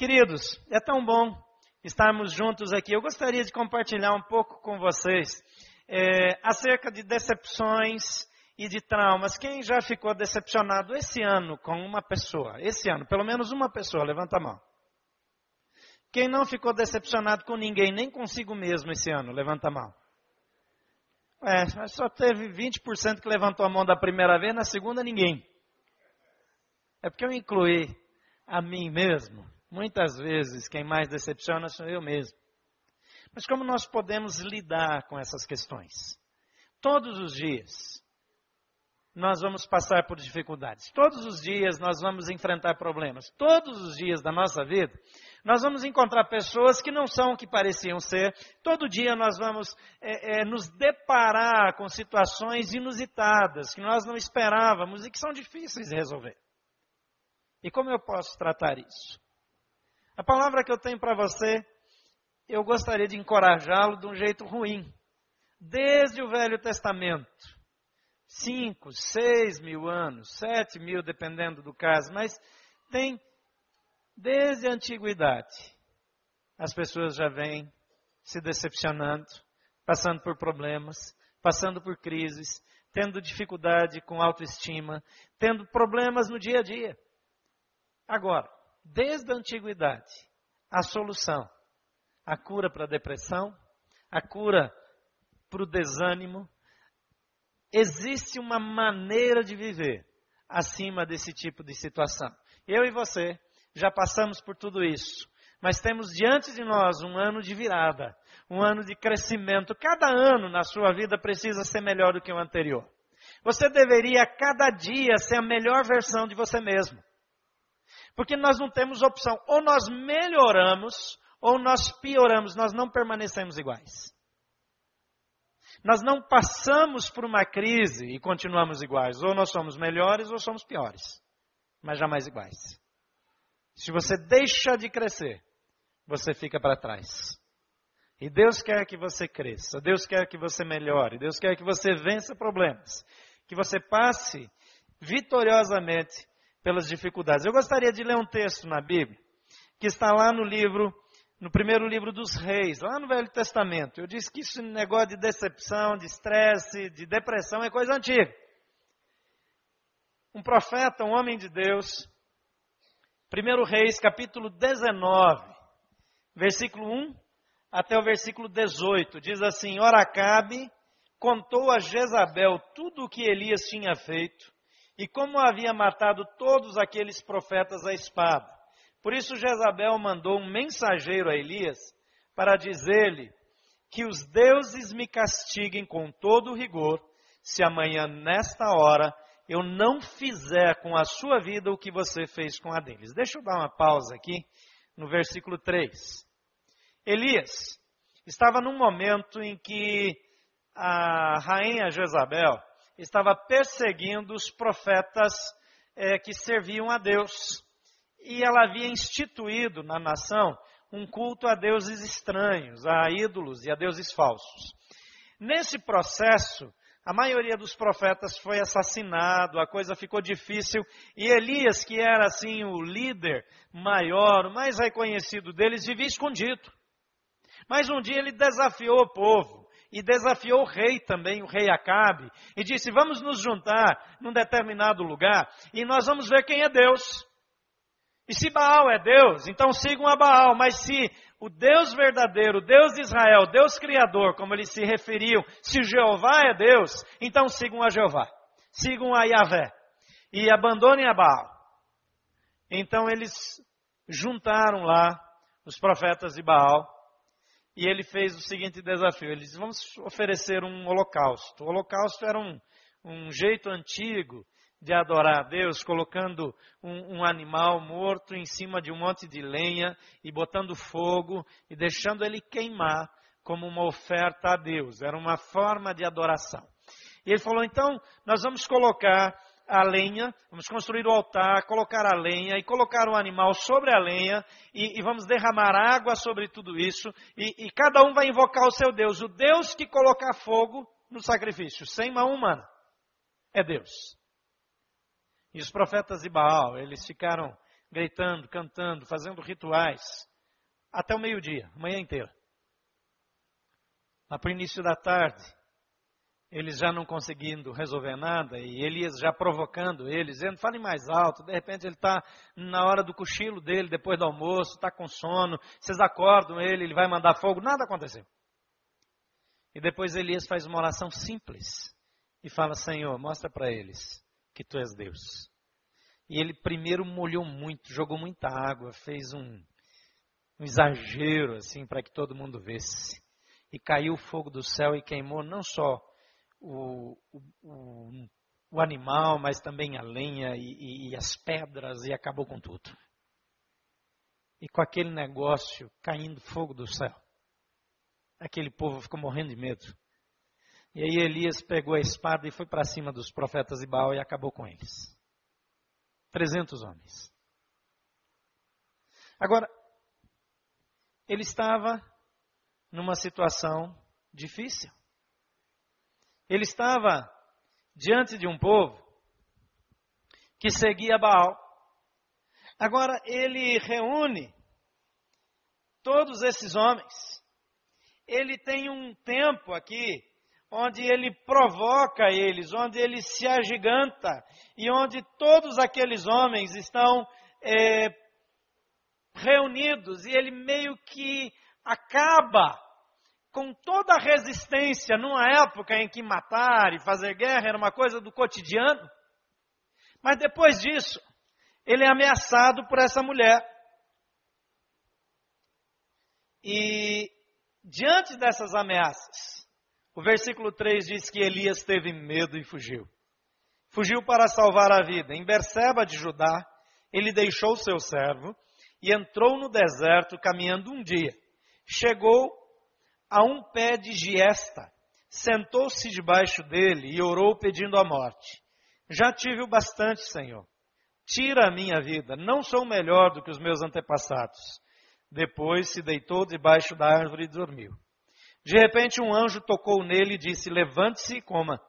Queridos, é tão bom estarmos juntos aqui. Eu gostaria de compartilhar um pouco com vocês é, acerca de decepções e de traumas. Quem já ficou decepcionado esse ano com uma pessoa? Esse ano, pelo menos uma pessoa, levanta a mão. Quem não ficou decepcionado com ninguém, nem consigo mesmo esse ano, levanta a mão. É, só teve 20% que levantou a mão da primeira vez, na segunda ninguém. É porque eu incluí a mim mesmo. Muitas vezes quem mais decepciona sou eu mesmo. Mas como nós podemos lidar com essas questões? Todos os dias nós vamos passar por dificuldades. Todos os dias nós vamos enfrentar problemas. Todos os dias da nossa vida nós vamos encontrar pessoas que não são o que pareciam ser. Todo dia nós vamos é, é, nos deparar com situações inusitadas que nós não esperávamos e que são difíceis de resolver. E como eu posso tratar isso? A palavra que eu tenho para você, eu gostaria de encorajá-lo de um jeito ruim. Desde o Velho Testamento. Cinco, seis mil anos, sete mil, dependendo do caso, mas tem Desde a antiguidade, as pessoas já vêm se decepcionando, passando por problemas, passando por crises, tendo dificuldade com autoestima, tendo problemas no dia a dia. Agora, desde a antiguidade, a solução, a cura para a depressão, a cura para o desânimo, existe uma maneira de viver acima desse tipo de situação. Eu e você já passamos por tudo isso. Mas temos diante de nós um ano de virada, um ano de crescimento. Cada ano na sua vida precisa ser melhor do que o anterior. Você deveria cada dia ser a melhor versão de você mesmo. Porque nós não temos opção. Ou nós melhoramos, ou nós pioramos. Nós não permanecemos iguais. Nós não passamos por uma crise e continuamos iguais. Ou nós somos melhores ou somos piores. Mas jamais iguais. Se você deixa de crescer, você fica para trás. E Deus quer que você cresça, Deus quer que você melhore, Deus quer que você vença problemas, que você passe vitoriosamente pelas dificuldades. Eu gostaria de ler um texto na Bíblia, que está lá no livro, no primeiro livro dos reis, lá no Velho Testamento. Eu disse que esse negócio de decepção, de estresse, de depressão é coisa antiga. Um profeta, um homem de Deus, 1 Reis, capítulo 19, versículo 1 até o versículo 18, diz assim: Ora, Acabe contou a Jezabel tudo o que Elias tinha feito e como havia matado todos aqueles profetas à espada. Por isso, Jezabel mandou um mensageiro a Elias para dizer-lhe que os deuses me castiguem com todo rigor, se amanhã, nesta hora, eu não fizer com a sua vida o que você fez com a deles. Deixa eu dar uma pausa aqui no versículo 3. Elias estava num momento em que a rainha Jezabel estava perseguindo os profetas é, que serviam a Deus. E ela havia instituído na nação um culto a deuses estranhos, a ídolos e a deuses falsos. Nesse processo, a maioria dos profetas foi assassinado, a coisa ficou difícil. E Elias, que era assim o líder maior, o mais reconhecido deles, vivia escondido. Mas um dia ele desafiou o povo e desafiou o rei também, o rei Acabe, e disse: Vamos nos juntar num determinado lugar e nós vamos ver quem é Deus. E se Baal é Deus, então sigam a Baal, mas se o Deus verdadeiro, Deus de Israel, Deus Criador, como eles se referiam, se Jeová é Deus, então sigam a Jeová, sigam a Yahvé e abandonem a Baal. Então eles juntaram lá os profetas de Baal e ele fez o seguinte desafio: eles vamos oferecer um holocausto. O holocausto era um, um jeito antigo de adorar a Deus, colocando um, um, animal morto em cima de um monte de lenha e botando fogo e deixando ele queimar como uma oferta a Deus. Era uma forma de adoração. E ele falou: então, nós vamos colocar a lenha, vamos construir o altar, colocar a lenha e colocar o animal sobre a lenha e, e vamos derramar água sobre tudo isso e, e cada um vai invocar o seu Deus, o Deus que colocar fogo no sacrifício, sem mão humana. É Deus. E os profetas de Baal, eles ficaram gritando, cantando, fazendo rituais, até o meio-dia, manhã inteira. Lá para o início da tarde, eles já não conseguindo resolver nada, e Elias já provocando eles, dizendo, falem mais alto, de repente ele está na hora do cochilo dele, depois do almoço, está com sono, vocês acordam ele, ele vai mandar fogo, nada aconteceu. E depois Elias faz uma oração simples, e fala, Senhor, mostra para eles que Tu és Deus. E ele primeiro molhou muito, jogou muita água, fez um, um exagero, assim, para que todo mundo visse. E caiu o fogo do céu e queimou não só o, o, o animal, mas também a lenha e, e, e as pedras e acabou com tudo. E com aquele negócio caindo fogo do céu, aquele povo ficou morrendo de medo. E aí Elias pegou a espada e foi para cima dos profetas de Baal e acabou com eles. 300 homens. Agora, ele estava numa situação difícil. Ele estava diante de um povo que seguia Baal. Agora ele reúne todos esses homens. Ele tem um tempo aqui onde ele provoca eles, onde ele se agiganta e onde todos aqueles homens estão é, reunidos e ele meio que acaba com toda a resistência numa época em que matar e fazer guerra era uma coisa do cotidiano. Mas depois disso, ele é ameaçado por essa mulher. E diante dessas ameaças, o versículo 3 diz que Elias teve medo e fugiu. Fugiu para salvar a vida. Em Berseba de Judá, ele deixou seu servo e entrou no deserto caminhando um dia. Chegou a um pé de giesta, sentou-se debaixo dele e orou pedindo a morte. Já tive o bastante, Senhor. Tira a minha vida, não sou melhor do que os meus antepassados. Depois se deitou debaixo da árvore e dormiu. De repente um anjo tocou nele e disse: Levante-se e coma.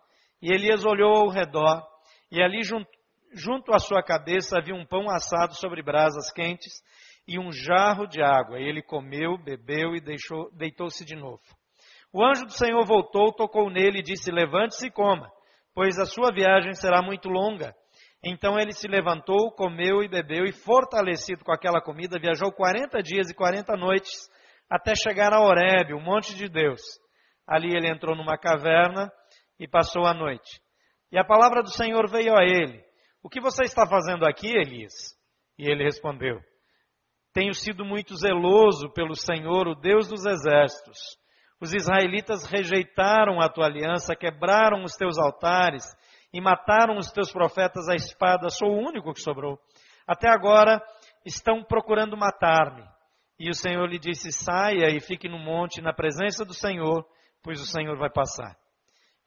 E Elias olhou ao redor, e ali junto, junto à sua cabeça havia um pão assado sobre brasas quentes e um jarro de água. E ele comeu, bebeu e deitou-se de novo. O anjo do Senhor voltou, tocou nele e disse: Levante-se e coma, pois a sua viagem será muito longa. Então ele se levantou, comeu e bebeu, e fortalecido com aquela comida, viajou quarenta dias e quarenta noites, até chegar a Horebe, o monte de Deus. Ali ele entrou numa caverna e passou a noite. E a palavra do Senhor veio a ele: O que você está fazendo aqui, Elias? E ele respondeu: tenho sido muito zeloso pelo Senhor, o Deus dos exércitos. Os israelitas rejeitaram a tua aliança, quebraram os teus altares e mataram os teus profetas à espada. Sou o único que sobrou. Até agora estão procurando matar-me. E o Senhor lhe disse: Saia e fique no monte na presença do Senhor, pois o Senhor vai passar.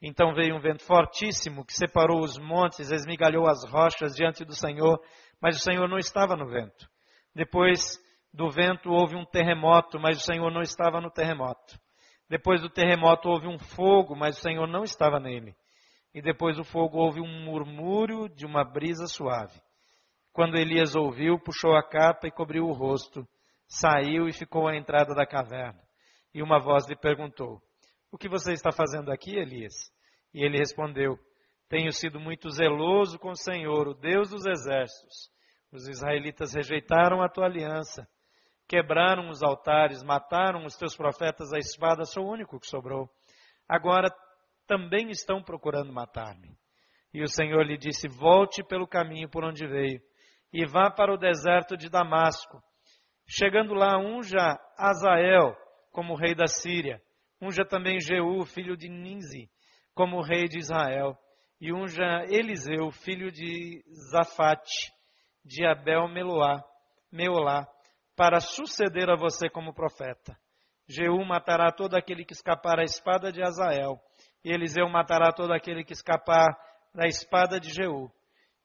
Então veio um vento fortíssimo que separou os montes, esmigalhou as rochas diante do Senhor, mas o Senhor não estava no vento. Depois do vento houve um terremoto, mas o Senhor não estava no terremoto. Depois do terremoto houve um fogo, mas o Senhor não estava nele. E depois do fogo houve um murmúrio de uma brisa suave. Quando Elias ouviu, puxou a capa e cobriu o rosto, saiu e ficou à entrada da caverna. E uma voz lhe perguntou: O que você está fazendo aqui, Elias? E ele respondeu: Tenho sido muito zeloso com o Senhor, o Deus dos exércitos os israelitas rejeitaram a tua aliança, quebraram os altares, mataram os teus profetas à espada, sou o único que sobrou. Agora também estão procurando matar-me. E o Senhor lhe disse: Volte pelo caminho por onde veio, e vá para o deserto de Damasco. Chegando lá, unja Azael como rei da Síria, unja também Jeú, filho de Ninzi, como rei de Israel, e unja Eliseu, filho de Zafate, de Abel Meloá, Meolá, para suceder a você como profeta. Jeú matará todo aquele que escapar à espada de Azael, e Eliseu matará todo aquele que escapar da espada de Jeú.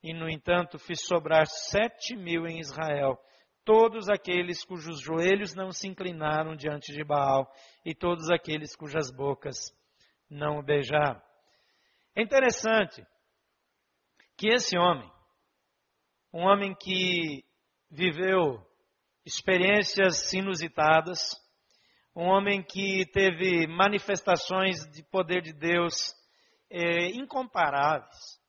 E, no entanto, fiz sobrar sete mil em Israel, todos aqueles cujos joelhos não se inclinaram diante de Baal, e todos aqueles cujas bocas não o beijaram. É interessante que esse homem, um homem que viveu experiências inusitadas, um homem que teve manifestações de poder de Deus é, incomparáveis.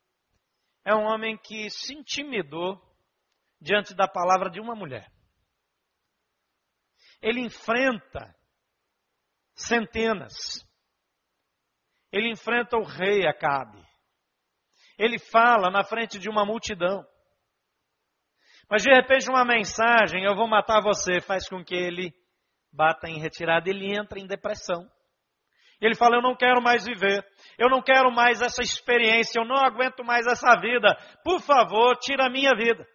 É um homem que se intimidou diante da palavra de uma mulher. Ele enfrenta centenas. Ele enfrenta o rei Acabe. Ele fala na frente de uma multidão. Mas de repente uma mensagem, eu vou matar você, faz com que ele bata em retirada, ele entra em depressão. Ele fala: Eu não quero mais viver, eu não quero mais essa experiência, eu não aguento mais essa vida, por favor, tira a minha vida.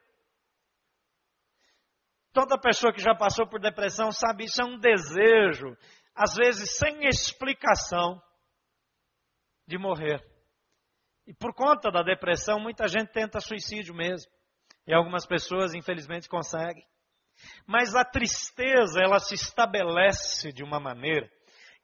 Toda pessoa que já passou por depressão sabe isso é um desejo, às vezes sem explicação, de morrer. E por conta da depressão, muita gente tenta suicídio mesmo. E algumas pessoas, infelizmente, conseguem. Mas a tristeza, ela se estabelece de uma maneira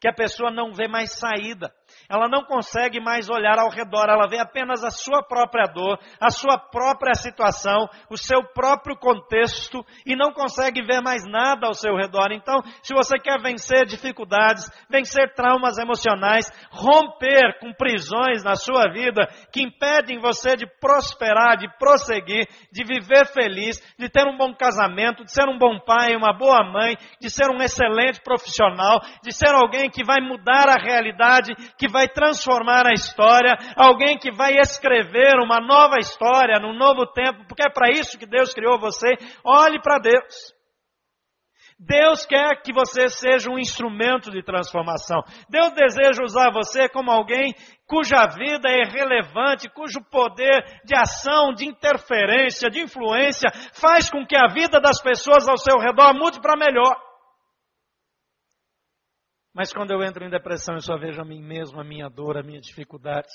que a pessoa não vê mais saída. Ela não consegue mais olhar ao redor, ela vê apenas a sua própria dor, a sua própria situação, o seu próprio contexto e não consegue ver mais nada ao seu redor. Então, se você quer vencer dificuldades, vencer traumas emocionais, romper com prisões na sua vida que impedem você de prosperar, de prosseguir, de viver feliz, de ter um bom casamento, de ser um bom pai, uma boa mãe, de ser um excelente profissional, de ser alguém que vai mudar a realidade, que vai transformar a história, alguém que vai escrever uma nova história num novo tempo, porque é para isso que Deus criou você. Olhe para Deus. Deus quer que você seja um instrumento de transformação. Deus deseja usar você como alguém cuja vida é relevante, cujo poder de ação, de interferência, de influência faz com que a vida das pessoas ao seu redor mude para melhor. Mas quando eu entro em depressão, eu só vejo a mim mesmo, a minha dor, a minha dificuldade.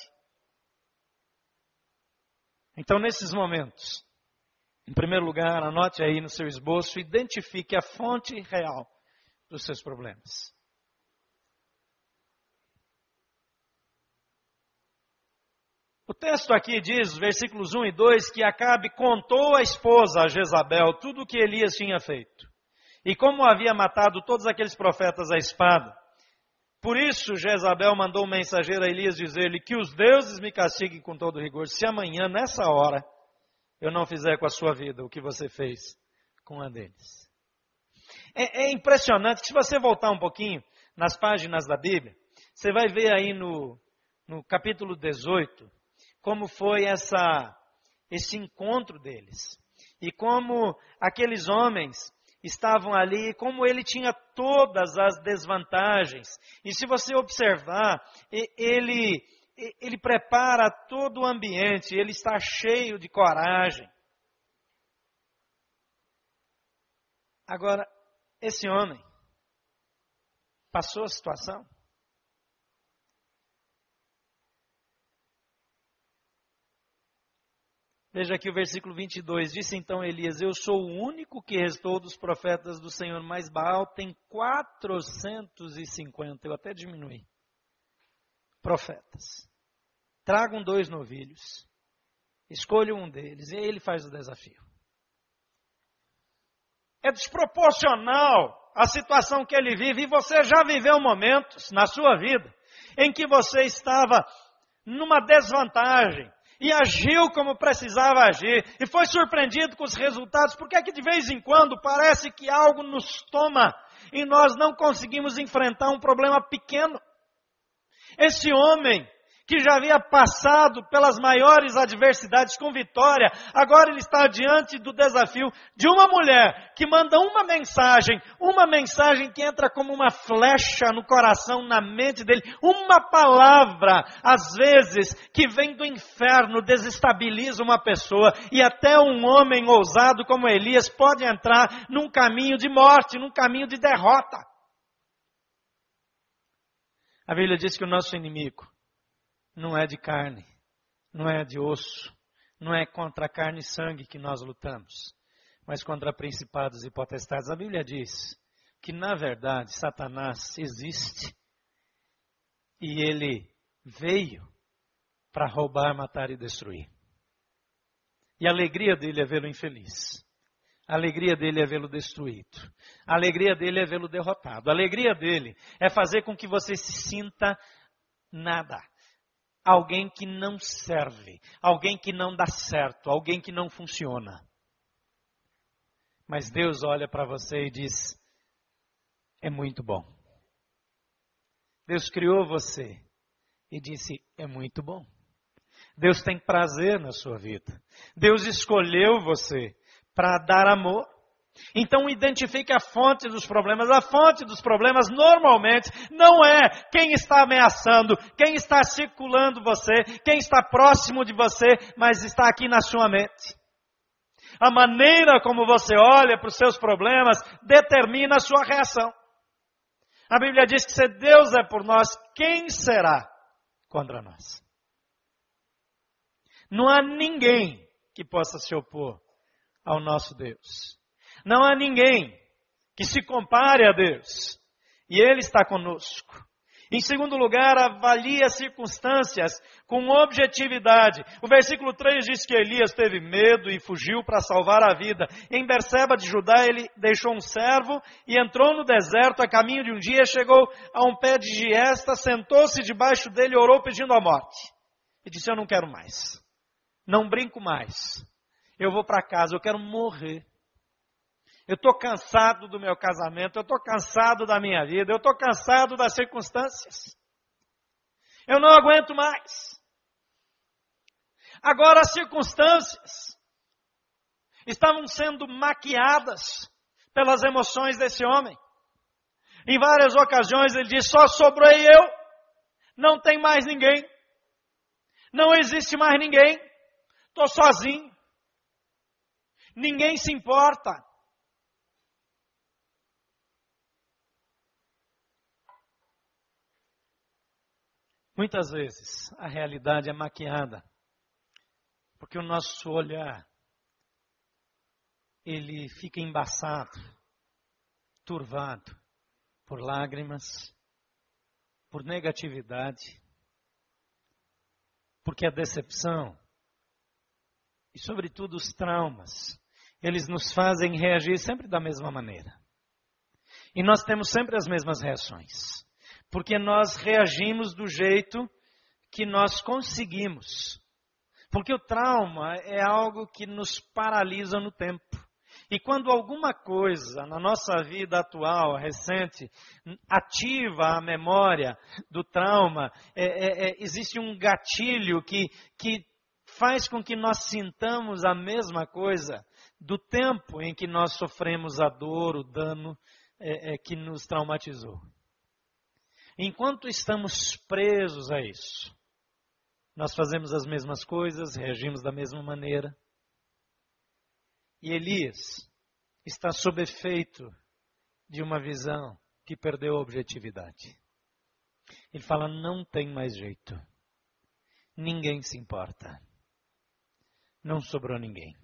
Então, nesses momentos, em primeiro lugar, anote aí no seu esboço, identifique a fonte real dos seus problemas. O texto aqui diz, versículos 1 e 2, que Acabe contou à esposa, a Jezabel, tudo o que Elias tinha feito. E como havia matado todos aqueles profetas à espada. Por isso, Jezabel mandou um mensageiro a Elias dizer-lhe que os deuses me castiguem com todo rigor, se amanhã, nessa hora, eu não fizer com a sua vida o que você fez com a deles. É, é impressionante se você voltar um pouquinho nas páginas da Bíblia, você vai ver aí no, no capítulo 18 como foi essa, esse encontro deles. E como aqueles homens estavam ali, como ele tinha todas as desvantagens. E se você observar, ele, ele prepara todo o ambiente, ele está cheio de coragem. Agora, esse homem passou a situação? Veja aqui o versículo 22. Disse então Elias: Eu sou o único que restou dos profetas do Senhor, mas Baal tem 450. Eu até diminui. Profetas. Tragam dois novilhos. Escolham um deles. E aí ele faz o desafio. É desproporcional a situação que ele vive. E você já viveu momentos na sua vida em que você estava numa desvantagem e agiu como precisava agir e foi surpreendido com os resultados, porque é que de vez em quando parece que algo nos toma e nós não conseguimos enfrentar um problema pequeno. Esse homem que já havia passado pelas maiores adversidades com vitória, agora ele está diante do desafio de uma mulher que manda uma mensagem, uma mensagem que entra como uma flecha no coração, na mente dele, uma palavra, às vezes, que vem do inferno, desestabiliza uma pessoa, e até um homem ousado como Elias pode entrar num caminho de morte, num caminho de derrota. A Bíblia diz que o nosso inimigo não é de carne, não é de osso, não é contra carne e sangue que nós lutamos, mas contra principados e potestades. A Bíblia diz que, na verdade, Satanás existe e ele veio para roubar, matar e destruir. E a alegria dele é vê-lo infeliz. A alegria dele é vê-lo destruído. A alegria dele é vê-lo derrotado. A alegria dele é fazer com que você se sinta nada. Alguém que não serve, alguém que não dá certo, alguém que não funciona. Mas Deus olha para você e diz: é muito bom. Deus criou você e disse: é muito bom. Deus tem prazer na sua vida. Deus escolheu você para dar amor. Então identifique a fonte dos problemas. A fonte dos problemas normalmente não é quem está ameaçando, quem está circulando você, quem está próximo de você, mas está aqui na sua mente. A maneira como você olha para os seus problemas determina a sua reação. A Bíblia diz que se Deus é por nós, quem será contra nós? Não há ninguém que possa se opor ao nosso Deus. Não há ninguém que se compare a Deus. E Ele está conosco. Em segundo lugar, avalie as circunstâncias com objetividade. O versículo 3 diz que Elias teve medo e fugiu para salvar a vida. Em Berseba de Judá, ele deixou um servo e entrou no deserto a caminho de um dia, chegou a um pé de giesta, sentou-se debaixo dele orou pedindo a morte. E disse: Eu não quero mais. Não brinco mais. Eu vou para casa, eu quero morrer. Eu estou cansado do meu casamento, eu estou cansado da minha vida, eu estou cansado das circunstâncias. Eu não aguento mais. Agora as circunstâncias estavam sendo maquiadas pelas emoções desse homem. Em várias ocasiões ele diz: só sobrou eu, não tem mais ninguém, não existe mais ninguém, estou sozinho, ninguém se importa. Muitas vezes a realidade é maquiada, porque o nosso olhar ele fica embaçado, turvado por lágrimas, por negatividade, porque a decepção e sobretudo os traumas, eles nos fazem reagir sempre da mesma maneira. E nós temos sempre as mesmas reações porque nós reagimos do jeito que nós conseguimos. Porque o trauma é algo que nos paralisa no tempo. E quando alguma coisa na nossa vida atual, recente, ativa a memória do trauma, é, é, é, existe um gatilho que, que faz com que nós sintamos a mesma coisa do tempo em que nós sofremos a dor, o dano é, é, que nos traumatizou. Enquanto estamos presos a isso, nós fazemos as mesmas coisas, reagimos da mesma maneira. E Elias está sob efeito de uma visão que perdeu a objetividade. Ele fala: não tem mais jeito. Ninguém se importa. Não sobrou ninguém.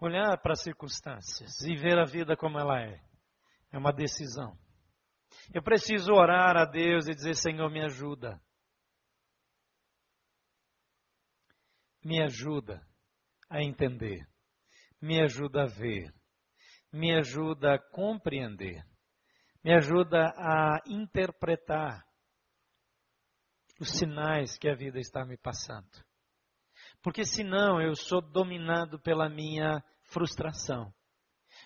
Olhar para as circunstâncias e ver a vida como ela é é uma decisão. Eu preciso orar a Deus e dizer: Senhor, me ajuda. Me ajuda a entender. Me ajuda a ver. Me ajuda a compreender. Me ajuda a interpretar os sinais que a vida está me passando. Porque senão eu sou dominado pela minha frustração.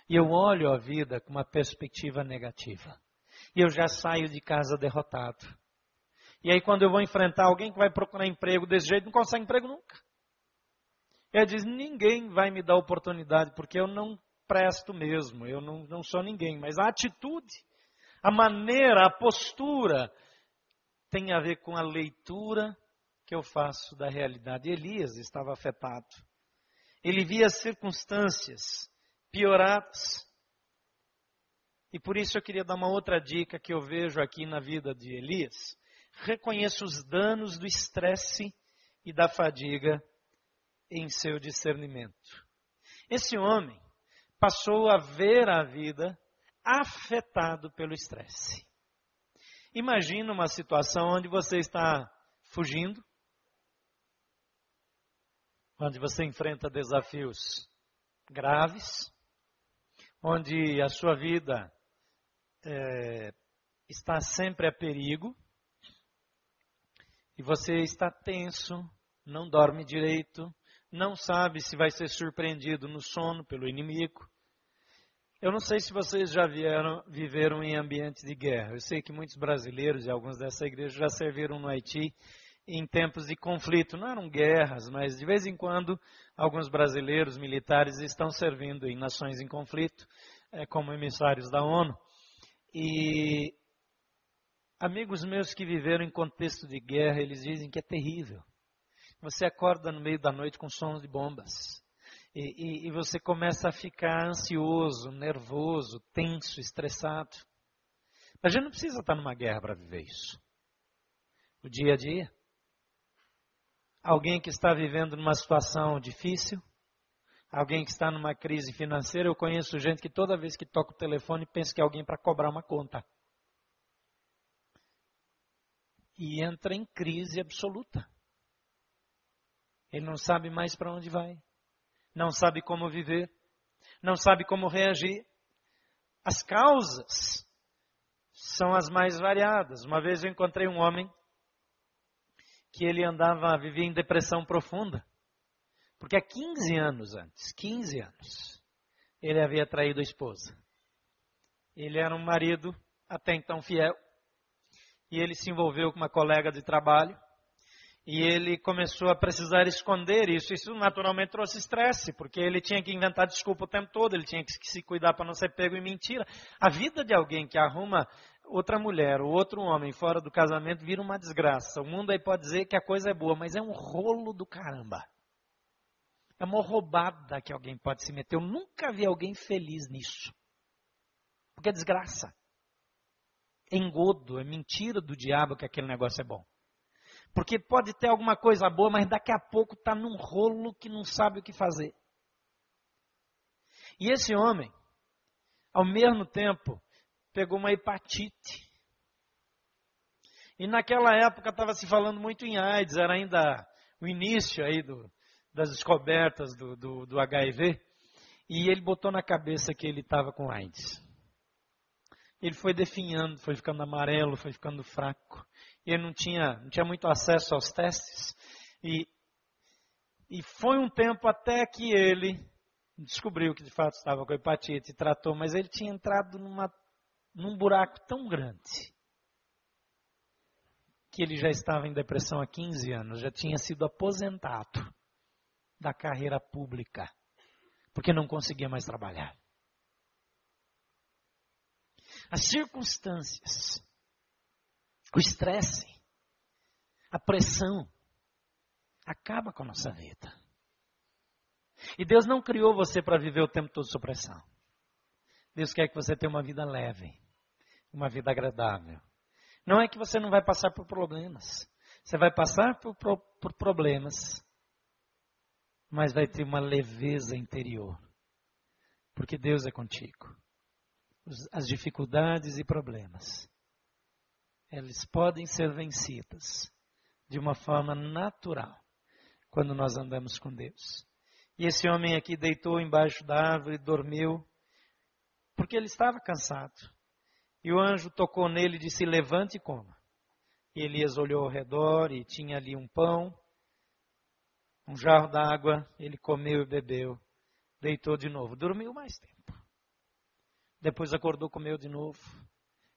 E eu olho a vida com uma perspectiva negativa. E eu já saio de casa derrotado. E aí, quando eu vou enfrentar alguém que vai procurar emprego desse jeito, não consegue emprego nunca. Ele diz: ninguém vai me dar oportunidade, porque eu não presto mesmo, eu não, não sou ninguém. Mas a atitude, a maneira, a postura, tem a ver com a leitura que eu faço da realidade. Elias estava afetado. Ele via as circunstâncias pioradas. E por isso eu queria dar uma outra dica que eu vejo aqui na vida de Elias. Reconheça os danos do estresse e da fadiga em seu discernimento. Esse homem passou a ver a vida afetado pelo estresse. Imagina uma situação onde você está fugindo, onde você enfrenta desafios graves, onde a sua vida é, está sempre a perigo e você está tenso, não dorme direito, não sabe se vai ser surpreendido no sono pelo inimigo. Eu não sei se vocês já vieram, viveram em ambiente de guerra. Eu sei que muitos brasileiros e alguns dessa igreja já serviram no Haiti em tempos de conflito. Não eram guerras, mas de vez em quando alguns brasileiros militares estão servindo em nações em conflito, é, como emissários da ONU. E amigos meus que viveram em contexto de guerra, eles dizem que é terrível. Você acorda no meio da noite com sons de bombas. E, e, e você começa a ficar ansioso, nervoso, tenso, estressado. A gente não precisa estar numa guerra para viver isso. O dia a dia. Alguém que está vivendo numa situação difícil, alguém que está numa crise financeira. Eu conheço gente que toda vez que toca o telefone pensa que é alguém para cobrar uma conta. E entra em crise absoluta. Ele não sabe mais para onde vai, não sabe como viver, não sabe como reagir. As causas são as mais variadas. Uma vez eu encontrei um homem que ele andava, vivia em depressão profunda. Porque há 15 anos antes, 15 anos, ele havia traído a esposa. Ele era um marido até então fiel. E ele se envolveu com uma colega de trabalho. E ele começou a precisar esconder isso. Isso naturalmente trouxe estresse, porque ele tinha que inventar desculpa o tempo todo, ele tinha que se cuidar para não ser pego em mentira. A vida de alguém que arruma outra mulher ou outro homem fora do casamento vira uma desgraça. O mundo aí pode dizer que a coisa é boa, mas é um rolo do caramba. É uma roubada que alguém pode se meter. Eu nunca vi alguém feliz nisso. Porque é desgraça. É engodo, é mentira do diabo que aquele negócio é bom. Porque pode ter alguma coisa boa, mas daqui a pouco está num rolo que não sabe o que fazer. E esse homem, ao mesmo tempo, pegou uma hepatite. E naquela época estava se falando muito em AIDS, era ainda o início aí do, das descobertas do, do, do HIV, e ele botou na cabeça que ele estava com AIDS. Ele foi definhando, foi ficando amarelo, foi ficando fraco. E ele não tinha, não tinha muito acesso aos testes. E, e foi um tempo até que ele descobriu que de fato estava com hepatite e tratou, mas ele tinha entrado numa, num buraco tão grande que ele já estava em depressão há 15 anos, já tinha sido aposentado da carreira pública, porque não conseguia mais trabalhar. As circunstâncias, o estresse, a pressão, acaba com a nossa vida. E Deus não criou você para viver o tempo todo sob pressão. Deus quer que você tenha uma vida leve, uma vida agradável. Não é que você não vai passar por problemas. Você vai passar por, por, por problemas, mas vai ter uma leveza interior, porque Deus é contigo. As dificuldades e problemas, eles podem ser vencidas de uma forma natural quando nós andamos com Deus. E esse homem aqui deitou embaixo da árvore, dormiu, porque ele estava cansado. E o anjo tocou nele e disse: Levante e coma. E Elias olhou ao redor e tinha ali um pão um jarro d'água, ele comeu e bebeu, deitou de novo, dormiu mais tempo. Depois acordou, comeu de novo.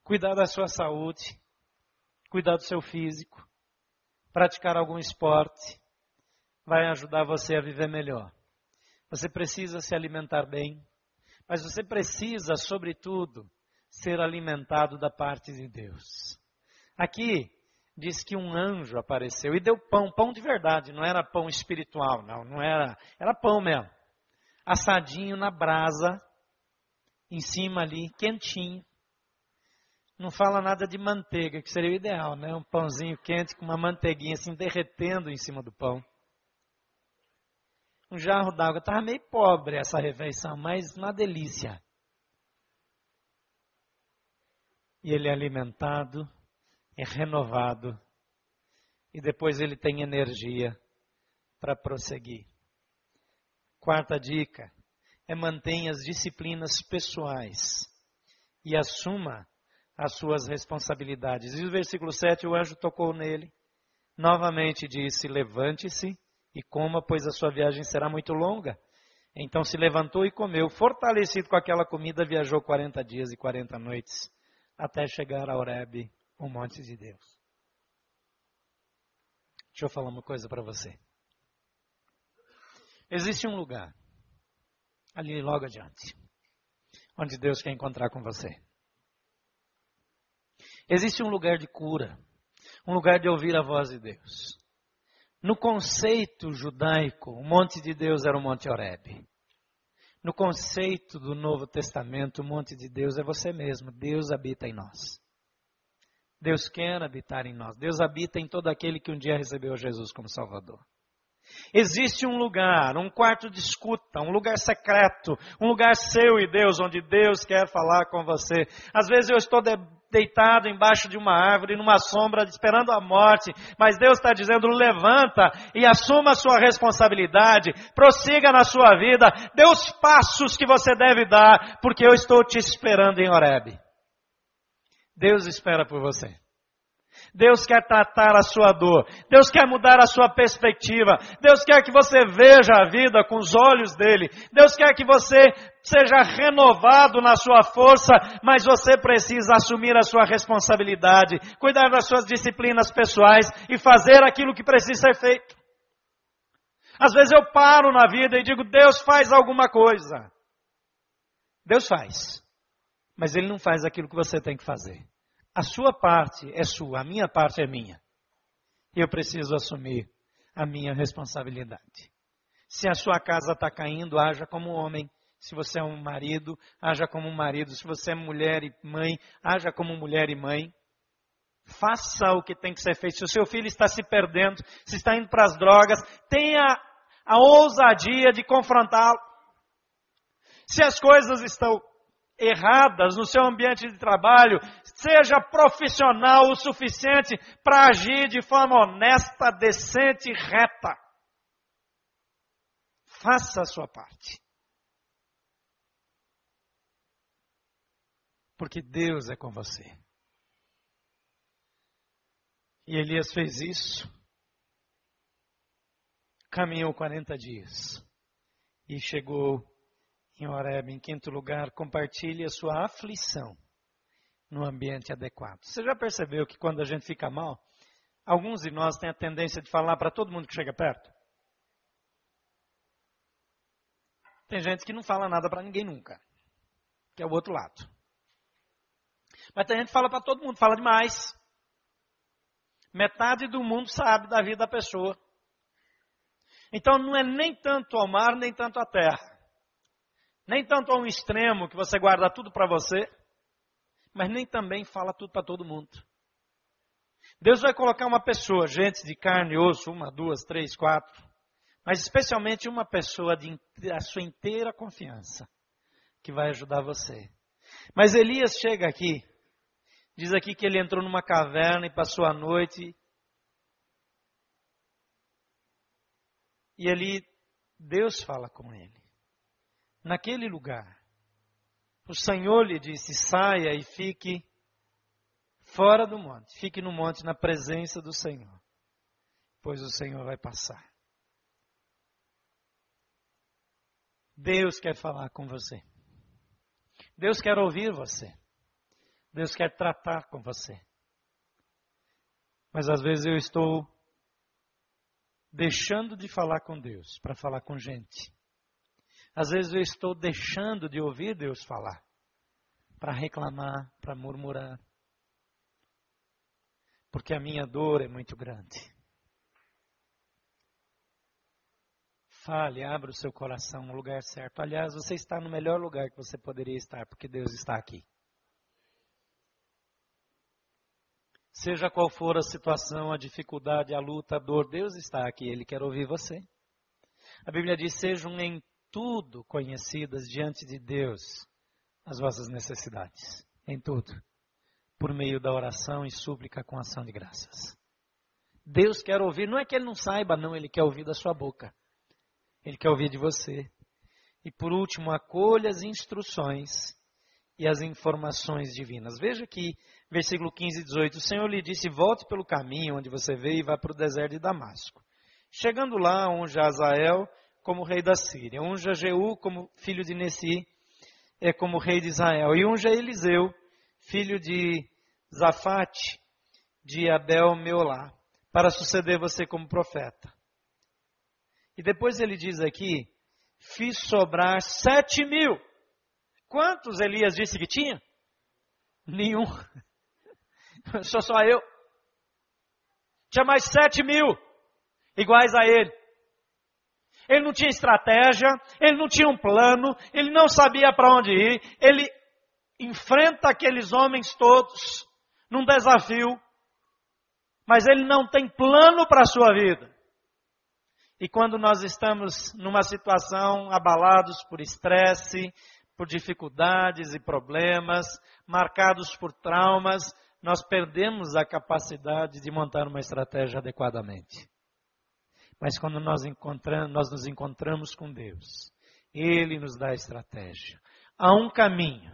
Cuidar da sua saúde, cuidar do seu físico, praticar algum esporte, vai ajudar você a viver melhor. Você precisa se alimentar bem, mas você precisa, sobretudo, ser alimentado da parte de Deus. Aqui, diz que um anjo apareceu e deu pão, pão de verdade, não era pão espiritual, não, não era, era pão mesmo. Assadinho na brasa, em cima ali, quentinho. Não fala nada de manteiga, que seria o ideal, né? Um pãozinho quente com uma manteiguinha assim derretendo em cima do pão. Um jarro d'água. Estava meio pobre essa refeição, mas uma delícia. E ele é alimentado é renovado e depois ele tem energia para prosseguir. Quarta dica é mantenha as disciplinas pessoais e assuma as suas responsabilidades. E o versículo 7, o anjo tocou nele, novamente disse: Levante-se e coma, pois a sua viagem será muito longa. Então se levantou e comeu. Fortalecido com aquela comida, viajou 40 dias e 40 noites até chegar a Horebe, o monte de Deus. Deixa eu falar uma coisa para você. Existe um lugar, ali logo adiante, onde Deus quer encontrar com você. Existe um lugar de cura, um lugar de ouvir a voz de Deus. No conceito judaico, o monte de Deus era o Monte Horeb. No conceito do Novo Testamento, o monte de Deus é você mesmo. Deus habita em nós. Deus quer habitar em nós. Deus habita em todo aquele que um dia recebeu Jesus como Salvador. Existe um lugar, um quarto de escuta, um lugar secreto, um lugar seu e Deus, onde Deus quer falar com você. Às vezes eu estou deitado embaixo de uma árvore, numa sombra, esperando a morte, mas Deus está dizendo: levanta e assuma a sua responsabilidade, prossiga na sua vida, dê os passos que você deve dar, porque eu estou te esperando em Horebe. Deus espera por você. Deus quer tratar a sua dor. Deus quer mudar a sua perspectiva. Deus quer que você veja a vida com os olhos dele. Deus quer que você seja renovado na sua força, mas você precisa assumir a sua responsabilidade, cuidar das suas disciplinas pessoais e fazer aquilo que precisa ser feito. Às vezes eu paro na vida e digo, Deus faz alguma coisa. Deus faz. Mas Ele não faz aquilo que você tem que fazer. A sua parte é sua, a minha parte é minha. Eu preciso assumir a minha responsabilidade. Se a sua casa está caindo, haja como homem. Se você é um marido, haja como marido. Se você é mulher e mãe, haja como mulher e mãe. Faça o que tem que ser feito. Se o seu filho está se perdendo, se está indo para as drogas, tenha a ousadia de confrontá-lo. Se as coisas estão erradas no seu ambiente de trabalho, seja profissional o suficiente para agir de forma honesta, decente e reta. Faça a sua parte. Porque Deus é com você. E Elias fez isso. Caminhou 40 dias e chegou em Horeb, em quinto lugar, compartilhe a sua aflição no ambiente adequado. Você já percebeu que quando a gente fica mal, alguns de nós têm a tendência de falar para todo mundo que chega perto? Tem gente que não fala nada para ninguém nunca, que é o outro lado. Mas tem gente que fala para todo mundo, fala demais. Metade do mundo sabe da vida da pessoa. Então não é nem tanto ao mar, nem tanto à terra. Nem tanto a um extremo que você guarda tudo para você, mas nem também fala tudo para todo mundo. Deus vai colocar uma pessoa, gente de carne e osso, uma, duas, três, quatro, mas especialmente uma pessoa de a sua inteira confiança, que vai ajudar você. Mas Elias chega aqui, diz aqui que ele entrou numa caverna e passou a noite. E ali Deus fala com ele naquele lugar. O Senhor lhe disse: saia e fique fora do monte, fique no monte na presença do Senhor, pois o Senhor vai passar. Deus quer falar com você. Deus quer ouvir você. Deus quer tratar com você. Mas às vezes eu estou deixando de falar com Deus para falar com gente. Às vezes eu estou deixando de ouvir Deus falar para reclamar, para murmurar. Porque a minha dor é muito grande. Fale, abra o seu coração no lugar certo. Aliás, você está no melhor lugar que você poderia estar, porque Deus está aqui. Seja qual for a situação, a dificuldade, a luta, a dor, Deus está aqui, Ele quer ouvir você. A Bíblia diz: sejam em tudo conhecidas diante de Deus as vossas necessidades, em tudo, por meio da oração e súplica com ação de graças. Deus quer ouvir, não é que Ele não saiba, não, Ele quer ouvir da sua boca. Ele quer ouvir de você. E por último, acolha as instruções e as informações divinas. Veja que, versículo 15 e 18: O Senhor lhe disse: Volte pelo caminho onde você veio e vá para o deserto de Damasco. Chegando lá, unja Azael como rei da Síria, unja Jeú como filho de Nessi, é como rei de Israel, e unja Eliseu, filho de Zafate, de Abel Meolá, para suceder você como profeta. E depois ele diz aqui: fiz sobrar sete mil. Quantos Elias disse que tinha? Nenhum. Sou só eu. Tinha mais sete mil iguais a ele. Ele não tinha estratégia, ele não tinha um plano, ele não sabia para onde ir, ele enfrenta aqueles homens todos num desafio, mas ele não tem plano para a sua vida. E quando nós estamos numa situação abalados por estresse, por dificuldades e problemas, marcados por traumas, nós perdemos a capacidade de montar uma estratégia adequadamente. Mas quando nós, nós nos encontramos com Deus, Ele nos dá estratégia. Há um caminho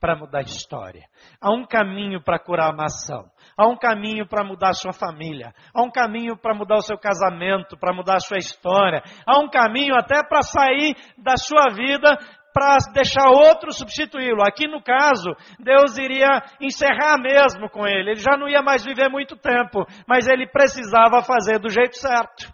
para mudar a história. Há um caminho para curar a nação. Há um caminho para mudar a sua família. Há um caminho para mudar o seu casamento, para mudar a sua história. Há um caminho até para sair da sua vida para deixar outro substituí-lo. Aqui no caso, Deus iria encerrar mesmo com ele. Ele já não ia mais viver muito tempo, mas ele precisava fazer do jeito certo.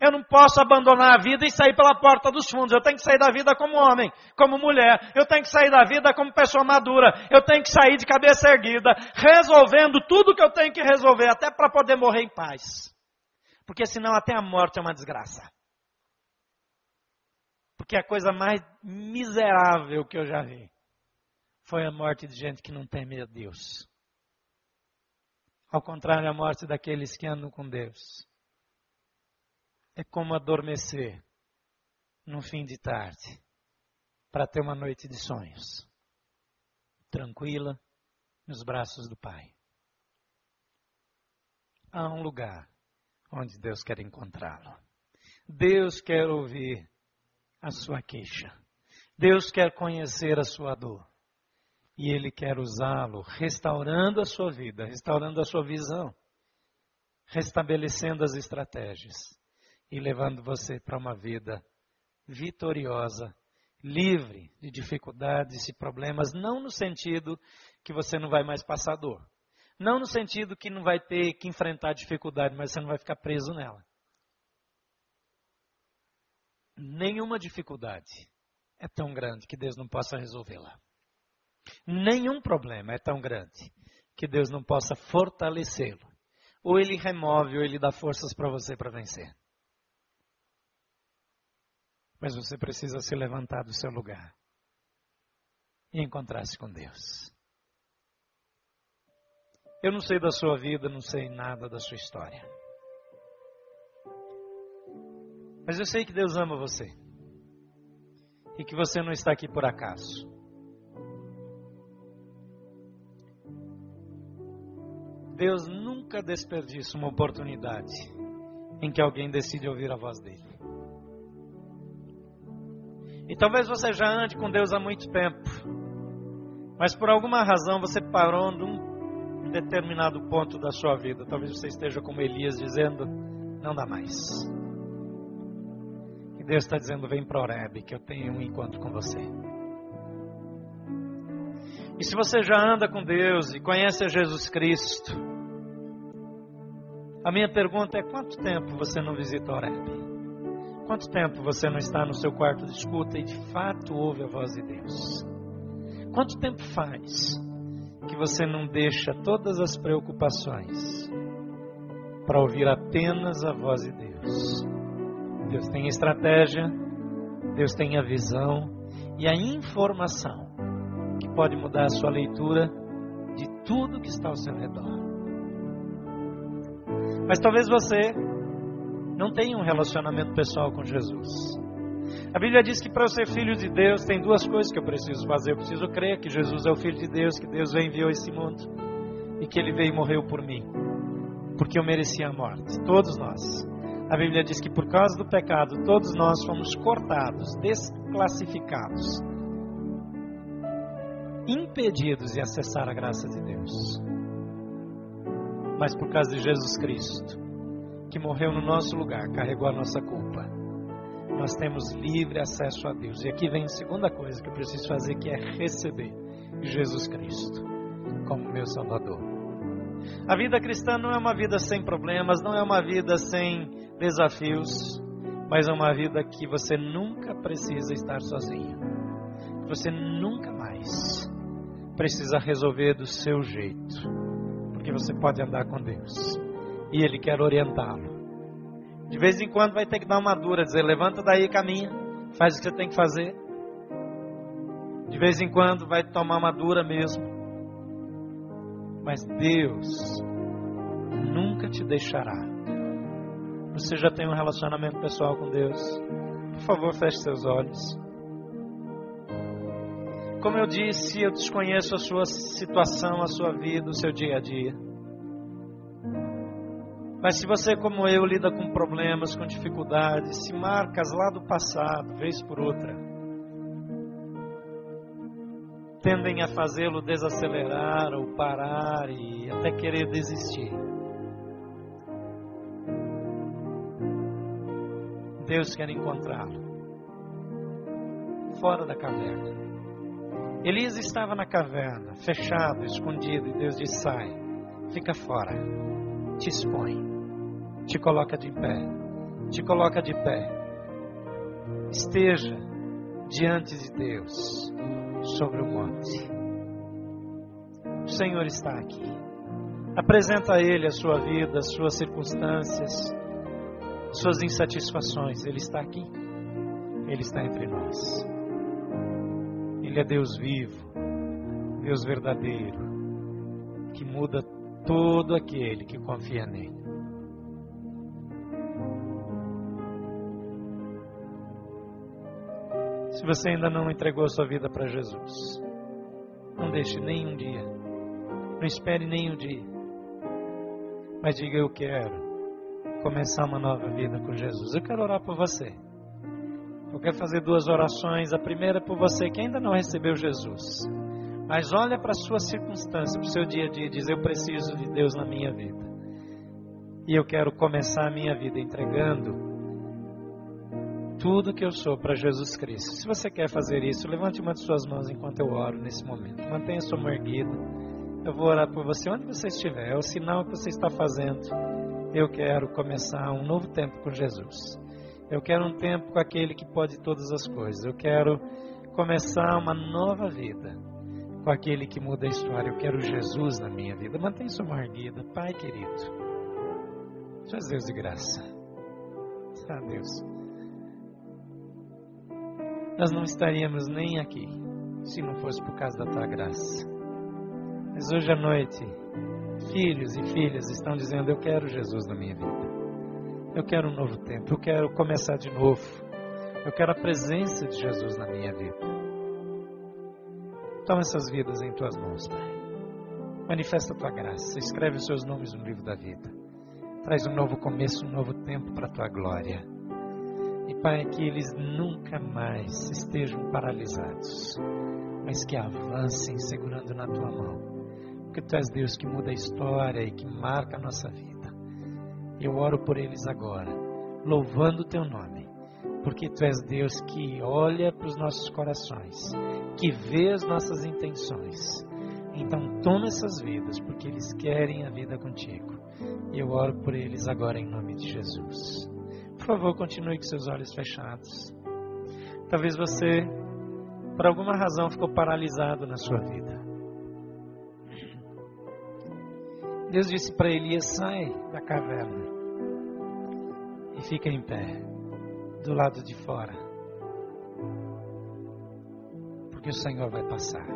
Eu não posso abandonar a vida e sair pela porta dos fundos. Eu tenho que sair da vida como homem, como mulher. Eu tenho que sair da vida como pessoa madura. Eu tenho que sair de cabeça erguida, resolvendo tudo que eu tenho que resolver, até para poder morrer em paz. Porque senão até a morte é uma desgraça. Porque a coisa mais miserável que eu já vi foi a morte de gente que não teme a Deus. Ao contrário, a morte daqueles que andam com Deus é como adormecer no fim de tarde para ter uma noite de sonhos tranquila nos braços do Pai. Há um lugar onde Deus quer encontrá-lo. Deus quer ouvir a sua queixa. Deus quer conhecer a sua dor. E Ele quer usá-lo, restaurando a sua vida, restaurando a sua visão, restabelecendo as estratégias e levando você para uma vida vitoriosa, livre de dificuldades e problemas, não no sentido que você não vai mais passar dor. Não no sentido que não vai ter que enfrentar dificuldade, mas você não vai ficar preso nela. Nenhuma dificuldade é tão grande que Deus não possa resolvê-la. Nenhum problema é tão grande que Deus não possa fortalecê-lo. Ou ele remove, ou ele dá forças para você para vencer. Mas você precisa se levantar do seu lugar e encontrar-se com Deus. Eu não sei da sua vida, não sei nada da sua história. Mas eu sei que Deus ama você. E que você não está aqui por acaso. Deus nunca desperdiça uma oportunidade em que alguém decide ouvir a voz dele. E talvez você já ande com Deus há muito tempo, mas por alguma razão você parou num determinado ponto da sua vida. Talvez você esteja como Elias dizendo: não dá mais. E Deus está dizendo: vem para Oreb, que eu tenho um encontro com você. E se você já anda com Deus e conhece Jesus Cristo, a minha pergunta é: quanto tempo você não visita Oreb? Quanto tempo você não está no seu quarto de escuta e de fato ouve a voz de Deus? Quanto tempo faz que você não deixa todas as preocupações para ouvir apenas a voz de Deus? Deus tem a estratégia, Deus tem a visão e a informação que pode mudar a sua leitura de tudo que está ao seu redor. Mas talvez você não tem um relacionamento pessoal com Jesus. A Bíblia diz que para ser filho de Deus tem duas coisas que eu preciso fazer. Eu preciso crer que Jesus é o Filho de Deus, que Deus enviou esse mundo e que Ele veio e morreu por mim, porque eu merecia a morte. Todos nós. A Bíblia diz que por causa do pecado todos nós fomos cortados, desclassificados, impedidos de acessar a graça de Deus. Mas por causa de Jesus Cristo, que morreu no nosso lugar, carregou a nossa culpa, nós temos livre acesso a Deus. E aqui vem a segunda coisa que eu preciso fazer, que é receber Jesus Cristo como meu Salvador. A vida cristã não é uma vida sem problemas, não é uma vida sem desafios, mas é uma vida que você nunca precisa estar sozinho. Você nunca mais precisa resolver do seu jeito, porque você pode andar com Deus e Ele quer orientá-lo. De vez em quando vai ter que dar uma dura, dizer: levanta daí, caminha, faz o que você tem que fazer. De vez em quando vai tomar uma dura mesmo. Mas Deus nunca te deixará você já tem um relacionamento pessoal com Deus, por favor, feche seus olhos. Como eu disse, eu desconheço a sua situação, a sua vida, o seu dia a dia. Mas se você, como eu, lida com problemas, com dificuldades, se marcas lá do passado, vez por outra, tendem a fazê-lo desacelerar ou parar e até querer desistir. Deus quer encontrá-lo fora da caverna. Elias estava na caverna, fechado, escondido, e Deus disse: Sai, fica fora, te expõe, te coloca de pé, te coloca de pé. Esteja diante de Deus sobre o monte. O Senhor está aqui. Apresenta a Ele a sua vida, as suas circunstâncias, suas insatisfações. Ele está aqui. Ele está entre nós. Ele é Deus vivo, Deus verdadeiro, que muda todo aquele que confia nele. Se você ainda não entregou sua vida para Jesus, não deixe nem um dia, não espere nem um dia, mas diga: Eu quero começar uma nova vida com Jesus. Eu quero orar por você. Eu quero fazer duas orações. A primeira é por você que ainda não recebeu Jesus. Mas olha para a sua circunstância, para o seu dia a dia e diz: Eu preciso de Deus na minha vida. E eu quero começar a minha vida entregando tudo que eu sou para Jesus Cristo. Se você quer fazer isso, levante uma de suas mãos enquanto eu oro nesse momento. Mantenha sua mão erguida. Eu vou orar por você onde você estiver. É o sinal que você está fazendo eu quero começar um novo tempo com Jesus. Eu quero um tempo com aquele que pode todas as coisas. Eu quero começar uma nova vida com aquele que muda a história. Eu quero Jesus na minha vida. Mantenha sua mão erguida, Pai querido. Seus Deus de graça. Ah, Deus. Nós não estaríamos nem aqui se não fosse por causa da tua graça. Mas hoje à noite filhos e filhas estão dizendo: Eu quero Jesus na minha vida. Eu quero um novo tempo. Eu quero começar de novo. Eu quero a presença de Jesus na minha vida. Toma essas vidas em tuas mãos, Pai. Manifesta a tua graça. Escreve os seus nomes no livro da vida. Traz um novo começo, um novo tempo para a tua glória. E, Pai, que eles nunca mais estejam paralisados, mas que avancem segurando na tua mão porque tu és Deus que muda a história e que marca a nossa vida. Eu oro por eles agora, louvando o teu nome, porque tu és Deus que olha para os nossos corações, que vê as nossas intenções. Então toma essas vidas, porque eles querem a vida contigo. E eu oro por eles agora em nome de Jesus. Por favor, continue com seus olhos fechados. Talvez você, por alguma razão, ficou paralisado na sua vida. Deus disse para Elias: sai da caverna e fica em pé, do lado de fora, porque o Senhor vai passar.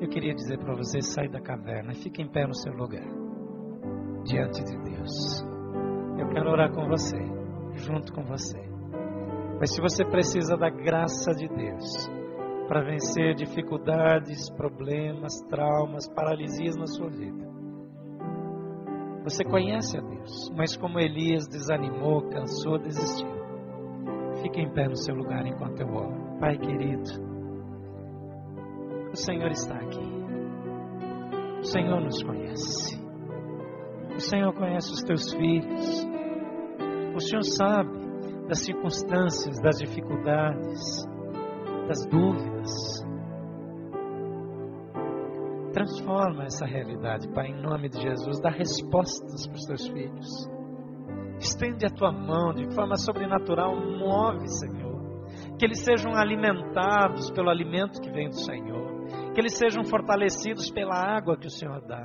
Eu queria dizer para você: sai da caverna e fica em pé no seu lugar, diante de Deus. Eu quero orar com você, junto com você. Mas se você precisa da graça de Deus, para vencer dificuldades, problemas, traumas, paralisias na sua vida. Você conhece a Deus, mas como Elias desanimou, cansou, desistiu. Fique em pé no seu lugar enquanto eu oro. Pai querido, o Senhor está aqui. O Senhor nos conhece. O Senhor conhece os teus filhos. O Senhor sabe das circunstâncias, das dificuldades, das dúvidas. Transforma essa realidade, Pai, em nome de Jesus. Dá respostas para os teus filhos. Estende a tua mão de forma sobrenatural, move, Senhor. Que eles sejam alimentados pelo alimento que vem do Senhor. Que eles sejam fortalecidos pela água que o Senhor dá.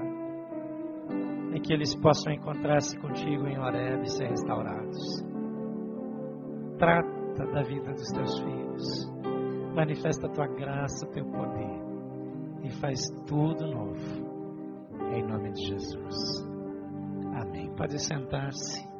E que eles possam encontrar-se contigo em Horeb e ser restaurados. Trata da vida dos teus filhos. Manifesta a tua graça, teu poder. E faz tudo novo. Em nome de Jesus. Amém. Pode sentar-se.